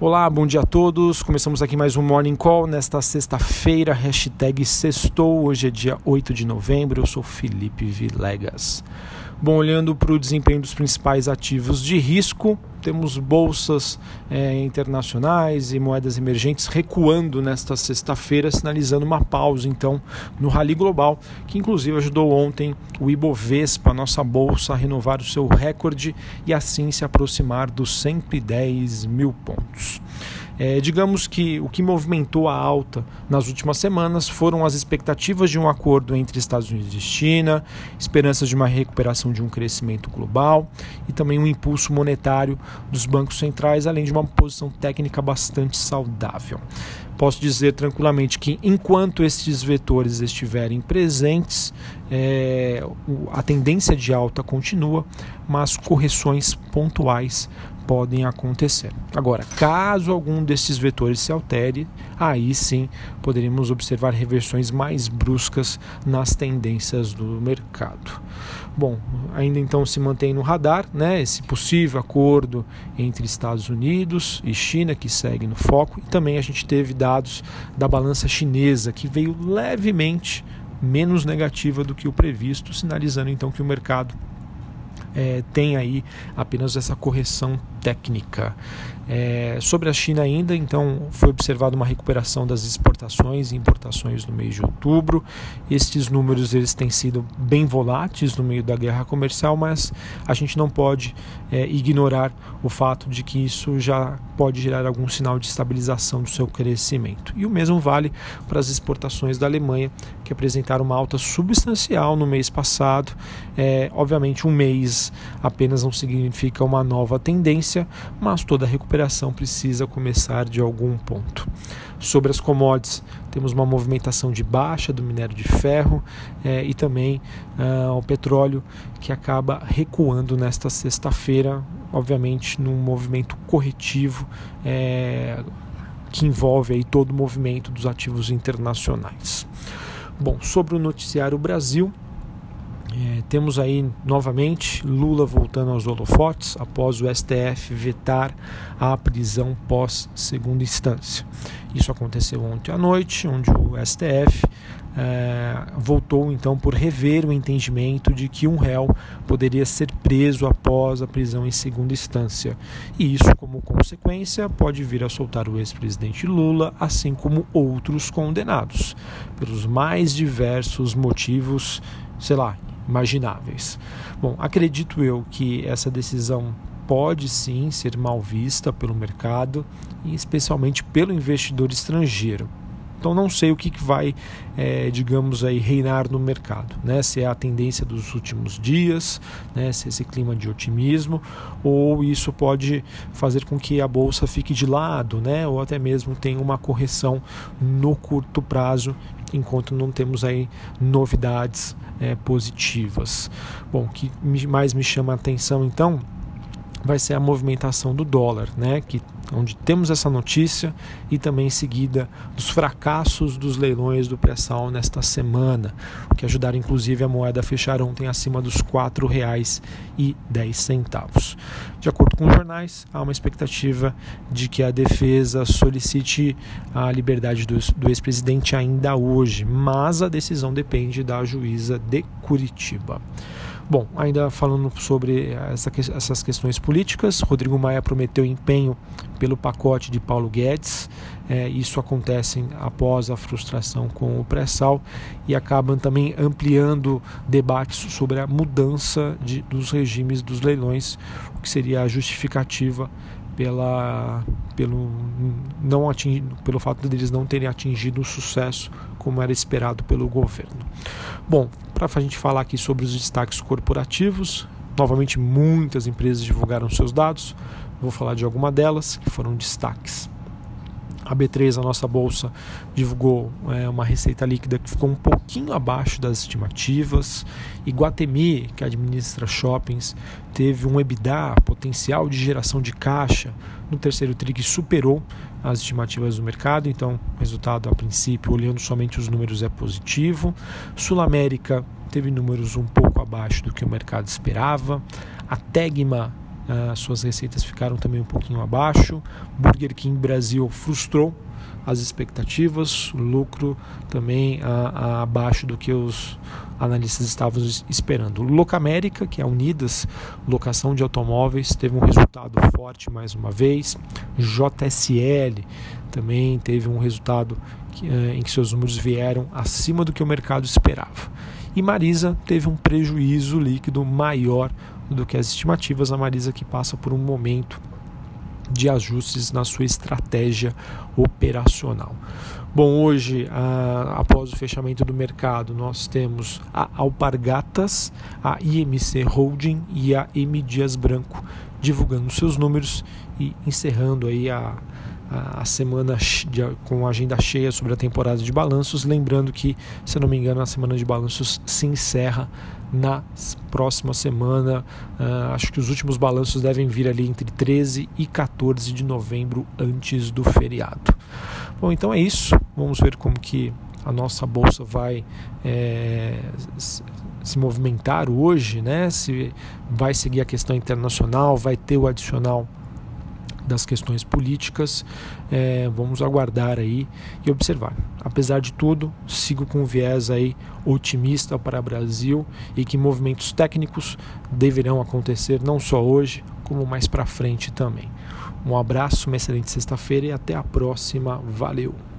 Olá, bom dia a todos. Começamos aqui mais um Morning Call nesta sexta-feira, hashtag sextou. Hoje é dia 8 de novembro. Eu sou Felipe Vilegas. Bom, olhando para o desempenho dos principais ativos de risco, temos bolsas é, internacionais e moedas emergentes recuando nesta sexta-feira, sinalizando uma pausa então no rally global, que inclusive ajudou ontem o Ibovespa, nossa bolsa, a renovar o seu recorde e assim se aproximar dos 110 mil pontos. É, digamos que o que movimentou a alta nas últimas semanas foram as expectativas de um acordo entre Estados Unidos e China, esperanças de uma recuperação de um crescimento global e também um impulso monetário dos bancos centrais, além de uma posição técnica bastante saudável. Posso dizer tranquilamente que enquanto esses vetores estiverem presentes, é, a tendência de alta continua, mas correções pontuais podem acontecer. Agora, caso algum desses vetores se altere, aí sim poderíamos observar reversões mais bruscas nas tendências do mercado. Bom, ainda então se mantém no radar né, esse possível acordo entre Estados Unidos e China, que segue no foco, e também a gente teve dados da balança chinesa, que veio levemente menos negativa do que o previsto, sinalizando então que o mercado é, tem aí apenas essa correção técnica. É, sobre a China ainda, então, foi observada uma recuperação das exportações e importações no mês de outubro. Estes números eles têm sido bem voláteis no meio da guerra comercial, mas a gente não pode é, ignorar o fato de que isso já pode gerar algum sinal de estabilização do seu crescimento. E o mesmo vale para as exportações da Alemanha, que apresentaram uma alta substancial no mês passado. É, obviamente, um mês apenas não significa uma nova tendência, mas toda recuperação precisa começar de algum ponto. Sobre as commodities, temos uma movimentação de baixa do minério de ferro é, e também uh, o petróleo que acaba recuando nesta sexta-feira, obviamente num movimento corretivo. É, que envolve aí todo o movimento dos ativos internacionais. Bom, sobre o noticiário Brasil, é, temos aí novamente Lula voltando aos holofotes após o STF vetar a prisão pós segunda instância. Isso aconteceu ontem à noite, onde o STF é, voltou então por rever o entendimento de que um réu poderia ser preso após a prisão em segunda instância. E isso, como consequência, pode vir a soltar o ex-presidente Lula, assim como outros condenados, pelos mais diversos motivos, sei lá, imagináveis. Bom, acredito eu que essa decisão pode sim ser mal vista pelo mercado e especialmente pelo investidor estrangeiro. Então não sei o que, vai, é, digamos aí, reinar no mercado, né? Se é a tendência dos últimos dias, né? Se é esse clima de otimismo, ou isso pode fazer com que a bolsa fique de lado, né? Ou até mesmo tenha uma correção no curto prazo, enquanto não temos aí novidades é, positivas. Bom, o que mais me chama a atenção então vai ser a movimentação do dólar, né? Que onde temos essa notícia e também em seguida dos fracassos dos leilões do pré-sal nesta semana, o que ajudaram inclusive a moeda a fechar ontem acima dos R$ 4,10. De acordo com os jornais, há uma expectativa de que a defesa solicite a liberdade do, do ex-presidente ainda hoje, mas a decisão depende da juíza de Curitiba. Bom, ainda falando sobre essa, essas questões políticas, Rodrigo Maia prometeu empenho pelo pacote de Paulo Guedes. É, isso acontece após a frustração com o pré-sal e acabam também ampliando debates sobre a mudança de, dos regimes dos leilões, o que seria a justificativa pela, pelo, não atingir, pelo fato deles não terem atingido o sucesso como era esperado pelo governo. Bom, para a gente falar aqui sobre os destaques corporativos, novamente muitas empresas divulgaram seus dados, vou falar de alguma delas que foram destaques. A B3, a nossa bolsa, divulgou é, uma receita líquida que ficou um pouquinho abaixo das estimativas. Iguatemi, que administra shoppings, teve um EBITDA, potencial de geração de caixa, no terceiro TRI que superou as estimativas do mercado. Então, o resultado, a princípio, olhando somente os números, é positivo. Sul América teve números um pouco abaixo do que o mercado esperava. A Tegma uh, suas receitas ficaram também um pouquinho abaixo. Burger King Brasil frustrou as expectativas, lucro também a, a, abaixo do que os analistas estavam esperando. Locamérica, que é a Unidas Locação de Automóveis, teve um resultado forte mais uma vez. JSL também teve um resultado que, eh, em que seus números vieram acima do que o mercado esperava. E Marisa teve um prejuízo líquido maior do que as estimativas. A Marisa que passa por um momento de ajustes na sua estratégia operacional. Bom, hoje, após o fechamento do mercado, nós temos a Alpargatas, a IMC Holding e a M Dias Branco divulgando seus números e encerrando aí a, a semana com a agenda cheia sobre a temporada de balanços. Lembrando que, se não me engano, a semana de balanços se encerra na próxima semana. Uh, acho que os últimos balanços devem vir ali entre 13 e 14 de novembro, antes do feriado. Bom, então é isso. Vamos ver como que a nossa bolsa vai é, se movimentar hoje, né? Se vai seguir a questão internacional, vai ter o adicional das questões políticas. É, vamos aguardar aí e observar. Apesar de tudo, sigo com um viés aí otimista para o Brasil e que movimentos técnicos deverão acontecer não só hoje, como mais para frente também. Um abraço, uma excelente sexta-feira e até a próxima. Valeu!